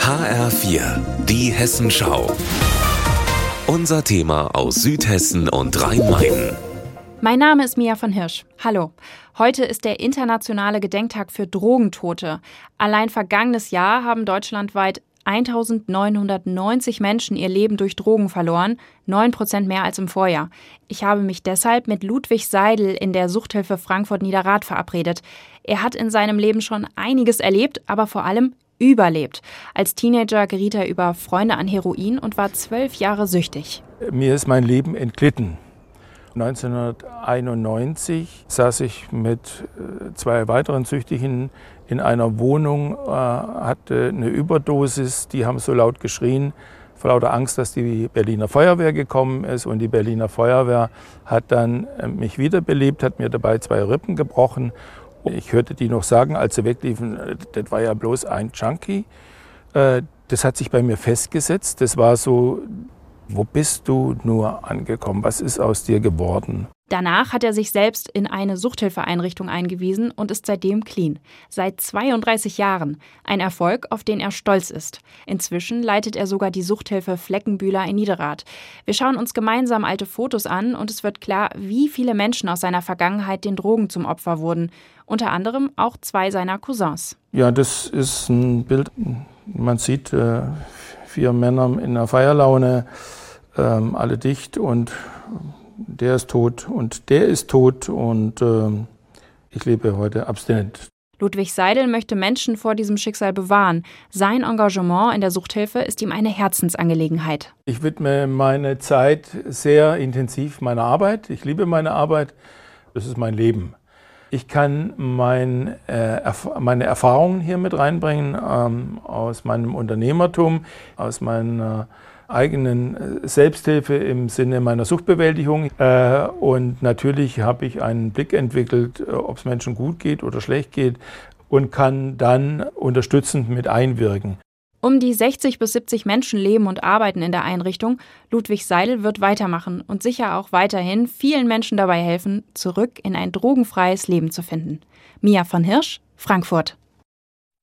HR4, die Hessenschau. Unser Thema aus Südhessen und Rhein-Main. Mein Name ist Mia von Hirsch. Hallo. Heute ist der internationale Gedenktag für Drogentote. Allein vergangenes Jahr haben deutschlandweit 1990 Menschen ihr Leben durch Drogen verloren, 9 Prozent mehr als im Vorjahr. Ich habe mich deshalb mit Ludwig Seidel in der Suchthilfe Frankfurt Niederrad verabredet. Er hat in seinem Leben schon einiges erlebt, aber vor allem überlebt. Als Teenager geriet er über Freunde an Heroin und war zwölf Jahre süchtig. Mir ist mein Leben entglitten. 1991 saß ich mit äh, zwei weiteren Süchtigen in einer Wohnung, äh, hatte eine Überdosis. Die haben so laut geschrien, vor lauter Angst, dass die Berliner Feuerwehr gekommen ist. Und die Berliner Feuerwehr hat dann äh, mich wiederbelebt, hat mir dabei zwei Rippen gebrochen ich hörte die noch sagen, als sie wegliefen, das war ja bloß ein Junkie. Das hat sich bei mir festgesetzt. Das war so, wo bist du nur angekommen? Was ist aus dir geworden? Danach hat er sich selbst in eine Suchthilfeeinrichtung eingewiesen und ist seitdem clean. Seit 32 Jahren. Ein Erfolg, auf den er stolz ist. Inzwischen leitet er sogar die Suchthilfe Fleckenbühler in Niederrad. Wir schauen uns gemeinsam alte Fotos an und es wird klar, wie viele Menschen aus seiner Vergangenheit den Drogen zum Opfer wurden. Unter anderem auch zwei seiner Cousins. Ja, das ist ein Bild. Man sieht äh, vier Männer in einer Feierlaune, äh, alle dicht und der ist tot und der ist tot und äh, ich lebe heute abstinent. Ludwig Seidel möchte Menschen vor diesem Schicksal bewahren. Sein Engagement in der Suchthilfe ist ihm eine Herzensangelegenheit. Ich widme meine Zeit sehr intensiv meiner Arbeit. Ich liebe meine Arbeit. Das ist mein Leben. Ich kann mein, äh, meine Erfahrungen hier mit reinbringen ähm, aus meinem Unternehmertum, aus meiner eigenen äh, Selbsthilfe im Sinne meiner Suchtbewältigung. Äh, und natürlich habe ich einen Blick entwickelt, äh, ob es Menschen gut geht oder schlecht geht und kann dann unterstützend mit einwirken. Um die 60 bis 70 Menschen leben und arbeiten in der Einrichtung. Ludwig Seidel wird weitermachen und sicher auch weiterhin vielen Menschen dabei helfen, zurück in ein drogenfreies Leben zu finden. Mia von Hirsch, Frankfurt.